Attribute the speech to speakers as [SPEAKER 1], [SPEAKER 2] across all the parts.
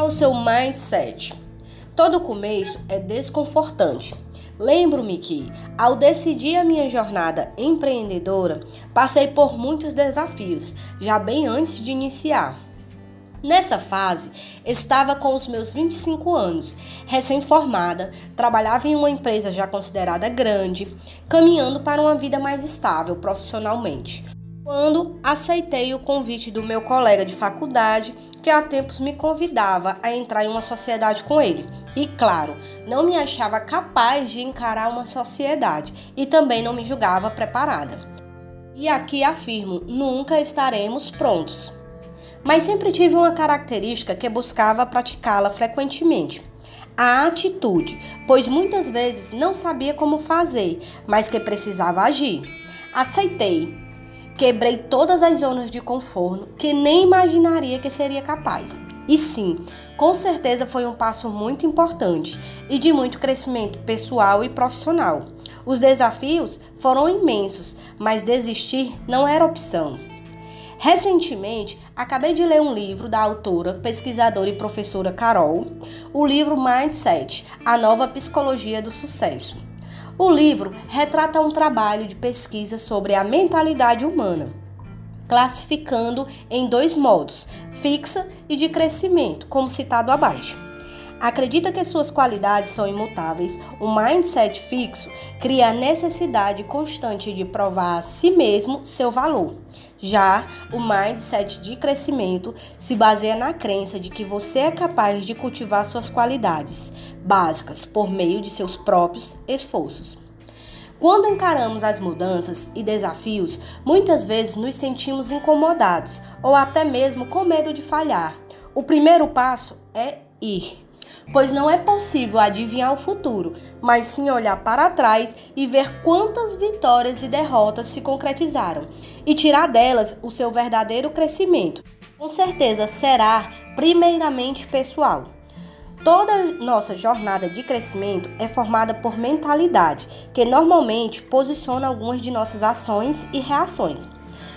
[SPEAKER 1] Qual o seu mindset? Todo começo é desconfortante. Lembro-me que, ao decidir a minha jornada empreendedora, passei por muitos desafios, já bem antes de iniciar. Nessa fase, estava com os meus 25 anos, recém-formada, trabalhava em uma empresa já considerada grande, caminhando para uma vida mais estável profissionalmente. Quando aceitei o convite do meu colega de faculdade, que há tempos me convidava a entrar em uma sociedade com ele. E claro, não me achava capaz de encarar uma sociedade e também não me julgava preparada. E aqui afirmo: nunca estaremos prontos mas sempre tive uma característica que buscava praticá-la frequentemente. A atitude, pois muitas vezes não sabia como fazer, mas que precisava agir. Aceitei. Quebrei todas as zonas de conforto que nem imaginaria que seria capaz. E sim, com certeza foi um passo muito importante e de muito crescimento pessoal e profissional. Os desafios foram imensos, mas desistir não era opção. Recentemente, acabei de ler um livro da autora, pesquisadora e professora Carol, o livro Mindset A Nova Psicologia do Sucesso. O livro retrata um trabalho de pesquisa sobre a mentalidade humana, classificando em dois modos, fixa e de crescimento, como citado abaixo. Acredita que suas qualidades são imutáveis, o mindset fixo cria a necessidade constante de provar a si mesmo seu valor. Já o mindset de crescimento se baseia na crença de que você é capaz de cultivar suas qualidades básicas por meio de seus próprios esforços. Quando encaramos as mudanças e desafios, muitas vezes nos sentimos incomodados ou até mesmo com medo de falhar. O primeiro passo é ir pois não é possível adivinhar o futuro, mas sim olhar para trás e ver quantas vitórias e derrotas se concretizaram e tirar delas o seu verdadeiro crescimento. Com certeza será primeiramente pessoal. Toda nossa jornada de crescimento é formada por mentalidade, que normalmente posiciona algumas de nossas ações e reações.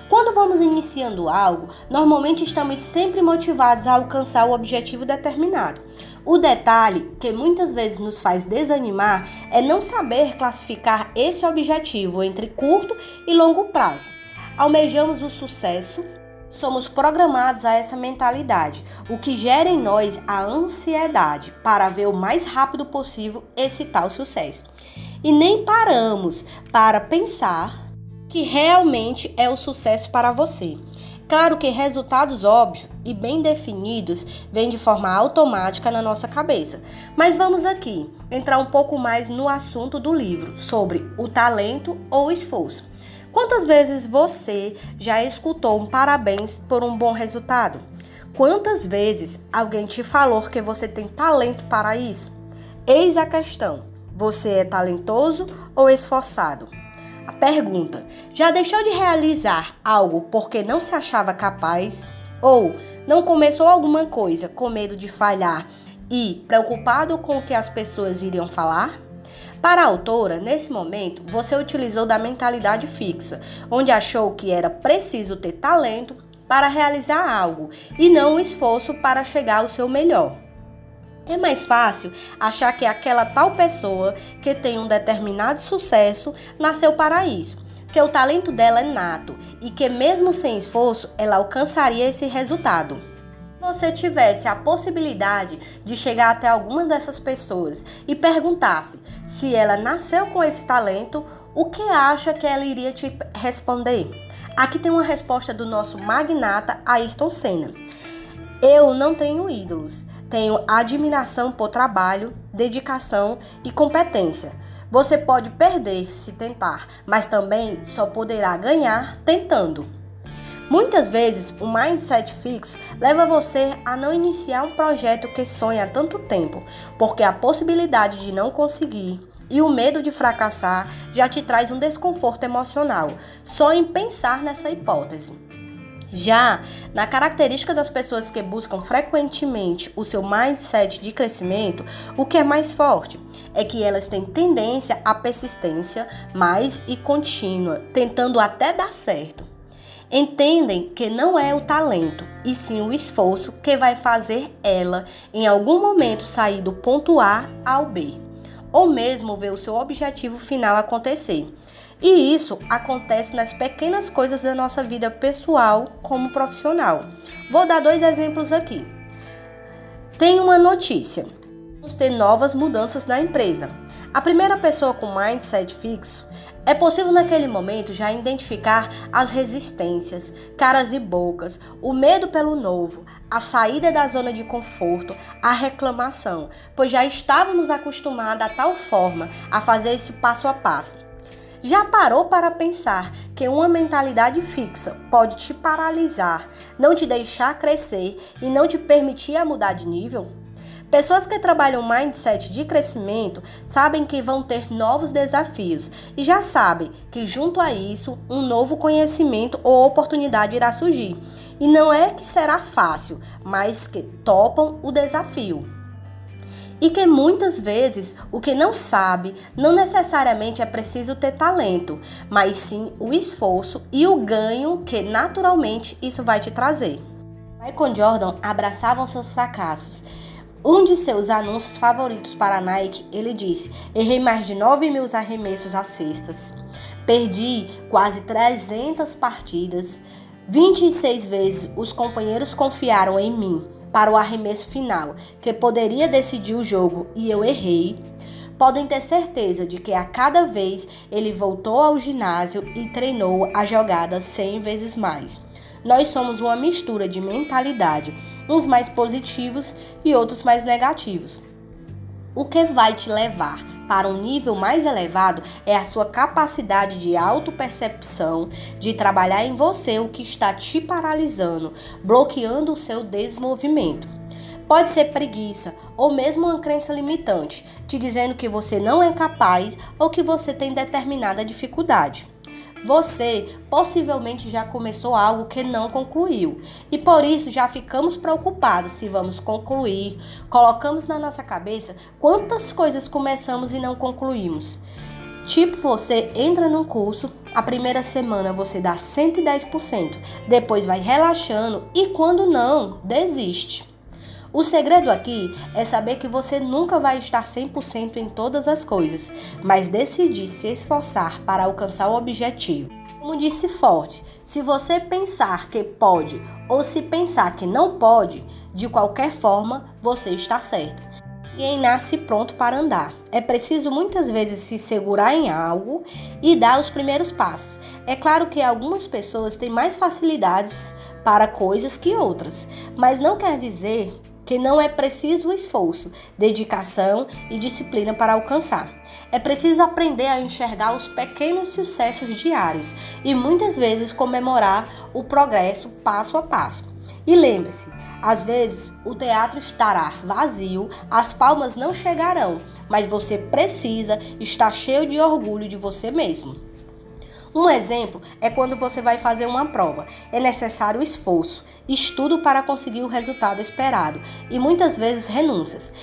[SPEAKER 1] Quando vamos iniciando algo, normalmente estamos sempre motivados a alcançar o objetivo determinado. O detalhe que muitas vezes nos faz desanimar é não saber classificar esse objetivo entre curto e longo prazo. Almejamos o sucesso, somos programados a essa mentalidade, o que gera em nós a ansiedade para ver o mais rápido possível esse tal sucesso. E nem paramos para pensar que realmente é o sucesso para você. Claro que resultados óbvios e bem definidos vêm de forma automática na nossa cabeça, mas vamos aqui entrar um pouco mais no assunto do livro sobre o talento ou esforço. Quantas vezes você já escutou um parabéns por um bom resultado? Quantas vezes alguém te falou que você tem talento para isso? Eis a questão: você é talentoso ou esforçado? A pergunta: já deixou de realizar algo porque não se achava capaz? Ou não começou alguma coisa com medo de falhar e preocupado com o que as pessoas iriam falar? Para a autora, nesse momento, você utilizou da mentalidade fixa, onde achou que era preciso ter talento para realizar algo e não o esforço para chegar ao seu melhor. É mais fácil achar que aquela tal pessoa que tem um determinado sucesso nasceu para isso, que o talento dela é nato e que, mesmo sem esforço, ela alcançaria esse resultado. Se você tivesse a possibilidade de chegar até alguma dessas pessoas e perguntasse se ela nasceu com esse talento, o que acha que ela iria te responder? Aqui tem uma resposta do nosso magnata Ayrton Senna. Eu não tenho ídolos, tenho admiração por trabalho, dedicação e competência. Você pode perder se tentar, mas também só poderá ganhar tentando. Muitas vezes, o mindset fixo leva você a não iniciar um projeto que sonha há tanto tempo, porque a possibilidade de não conseguir e o medo de fracassar já te traz um desconforto emocional só em pensar nessa hipótese. Já na característica das pessoas que buscam frequentemente o seu mindset de crescimento, o que é mais forte é que elas têm tendência à persistência mais e contínua, tentando até dar certo. entendem que não é o talento, e sim o esforço que vai fazer ela em algum momento sair do ponto A ao B, ou mesmo ver o seu objetivo final acontecer. E isso acontece nas pequenas coisas da nossa vida pessoal como profissional. Vou dar dois exemplos aqui. Tem uma notícia. Vamos ter novas mudanças na empresa. A primeira pessoa com mindset fixo é possível naquele momento já identificar as resistências, caras e bocas, o medo pelo novo, a saída da zona de conforto, a reclamação, pois já estávamos acostumados a tal forma a fazer esse passo a passo. Já parou para pensar que uma mentalidade fixa pode te paralisar, não te deixar crescer e não te permitir a mudar de nível? Pessoas que trabalham mindset de crescimento sabem que vão ter novos desafios e já sabem que junto a isso um novo conhecimento ou oportunidade irá surgir. E não é que será fácil, mas que topam o desafio e que muitas vezes o que não sabe não necessariamente é preciso ter talento, mas sim o esforço e o ganho que naturalmente isso vai te trazer. Michael Jordan abraçava seus fracassos. Um de seus anúncios favoritos para a Nike, ele disse: Errei mais de 9 mil arremessos a cestas. Perdi quase 300 partidas. 26 vezes os companheiros confiaram em mim para o arremesso final, que poderia decidir o jogo e eu errei, podem ter certeza de que a cada vez ele voltou ao ginásio e treinou a jogada 100 vezes mais. Nós somos uma mistura de mentalidade, uns mais positivos e outros mais negativos. O que vai te levar para um nível mais elevado é a sua capacidade de autopercepção, de trabalhar em você o que está te paralisando, bloqueando o seu desenvolvimento. Pode ser preguiça ou mesmo uma crença limitante, te dizendo que você não é capaz ou que você tem determinada dificuldade. Você possivelmente já começou algo que não concluiu e por isso já ficamos preocupados se vamos concluir. Colocamos na nossa cabeça quantas coisas começamos e não concluímos. Tipo, você entra num curso, a primeira semana você dá 110%, depois vai relaxando e quando não, desiste. O segredo aqui é saber que você nunca vai estar 100% em todas as coisas, mas decidir se esforçar para alcançar o objetivo. Como disse Forte, se você pensar que pode ou se pensar que não pode, de qualquer forma você está certo. Ninguém nasce pronto para andar. É preciso muitas vezes se segurar em algo e dar os primeiros passos. É claro que algumas pessoas têm mais facilidades para coisas que outras, mas não quer dizer que não é preciso esforço, dedicação e disciplina para alcançar. É preciso aprender a enxergar os pequenos sucessos diários e muitas vezes comemorar o progresso passo a passo. E lembre-se, às vezes o teatro estará vazio, as palmas não chegarão, mas você precisa estar cheio de orgulho de você mesmo. Um exemplo é quando você vai fazer uma prova. É necessário esforço, estudo para conseguir o resultado esperado e muitas vezes renúncias.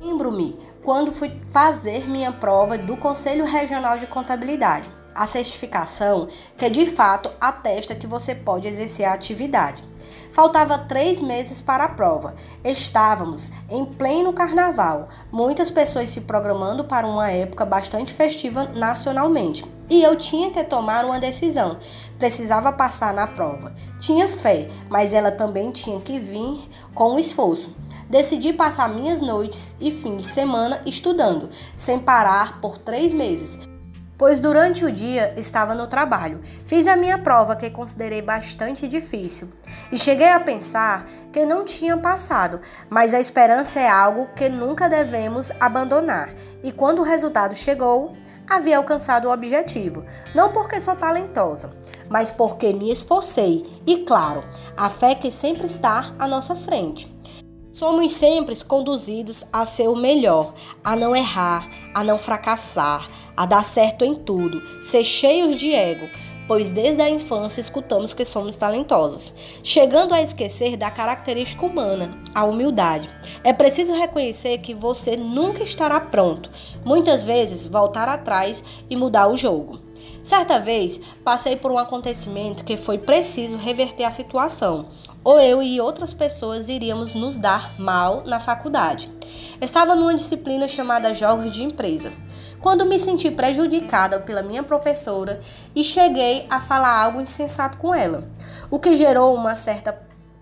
[SPEAKER 1] Lembro-me quando fui fazer minha prova do Conselho Regional de Contabilidade, a certificação que de fato atesta que você pode exercer a atividade. Faltava três meses para a prova. Estávamos em pleno carnaval, muitas pessoas se programando para uma época bastante festiva nacionalmente. E eu tinha que tomar uma decisão. Precisava passar na prova. Tinha fé, mas ela também tinha que vir com esforço. Decidi passar minhas noites e fins de semana estudando, sem parar por três meses pois durante o dia estava no trabalho. Fiz a minha prova que considerei bastante difícil e cheguei a pensar que não tinha passado, mas a esperança é algo que nunca devemos abandonar. E quando o resultado chegou, havia alcançado o objetivo, não porque sou talentosa, mas porque me esforcei e, claro, a fé que sempre está à nossa frente. Somos sempre conduzidos a ser o melhor, a não errar, a não fracassar, a dar certo em tudo, ser cheios de ego, pois desde a infância escutamos que somos talentosos, chegando a esquecer da característica humana, a humildade. É preciso reconhecer que você nunca estará pronto, muitas vezes voltar atrás e mudar o jogo. Certa vez, passei por um acontecimento que foi preciso reverter a situação, ou eu e outras pessoas iríamos nos dar mal na faculdade. Estava numa disciplina chamada Jogos de Empresa, quando me senti prejudicada pela minha professora e cheguei a falar algo insensato com ela, o que gerou uma certa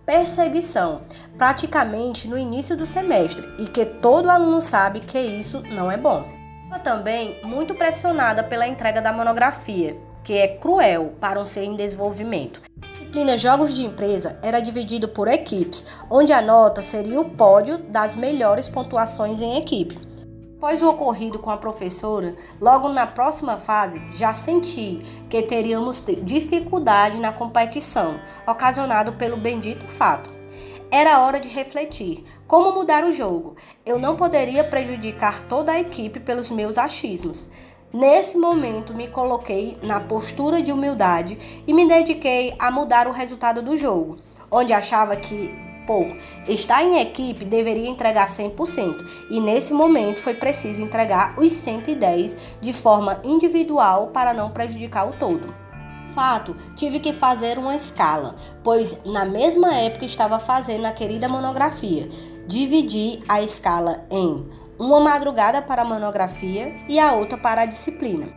[SPEAKER 1] perseguição, praticamente no início do semestre, e que todo aluno sabe que isso não é bom também muito pressionada pela entrega da monografia, que é cruel para um ser em desenvolvimento. Disciplina Jogos de Empresa era dividido por equipes, onde a nota seria o pódio das melhores pontuações em equipe. Após o ocorrido com a professora, logo na próxima fase já senti que teríamos dificuldade na competição, ocasionado pelo bendito fato. Era hora de refletir como mudar o jogo. Eu não poderia prejudicar toda a equipe pelos meus achismos. Nesse momento, me coloquei na postura de humildade e me dediquei a mudar o resultado do jogo, onde achava que, por estar em equipe, deveria entregar 100%, e nesse momento foi preciso entregar os 110 de forma individual para não prejudicar o todo fato, tive que fazer uma escala, pois na mesma época estava fazendo a querida monografia. Dividi a escala em uma madrugada para a monografia e a outra para a disciplina.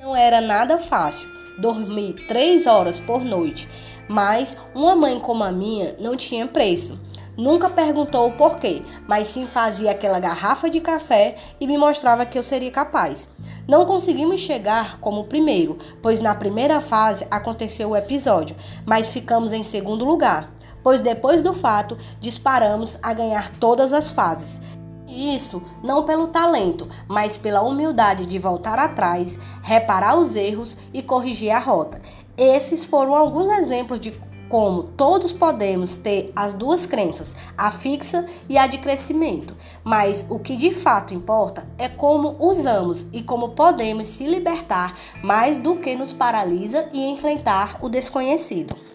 [SPEAKER 1] Não era nada fácil dormir três horas por noite, mas uma mãe como a minha não tinha preço. Nunca perguntou o porquê, mas sim fazia aquela garrafa de café e me mostrava que eu seria capaz. Não conseguimos chegar como primeiro, pois na primeira fase aconteceu o episódio, mas ficamos em segundo lugar, pois depois do fato disparamos a ganhar todas as fases. E isso não pelo talento, mas pela humildade de voltar atrás, reparar os erros e corrigir a rota. Esses foram alguns exemplos de como todos podemos ter as duas crenças, a fixa e a de crescimento, mas o que de fato importa é como usamos e como podemos se libertar mais do que nos paralisa e enfrentar o desconhecido.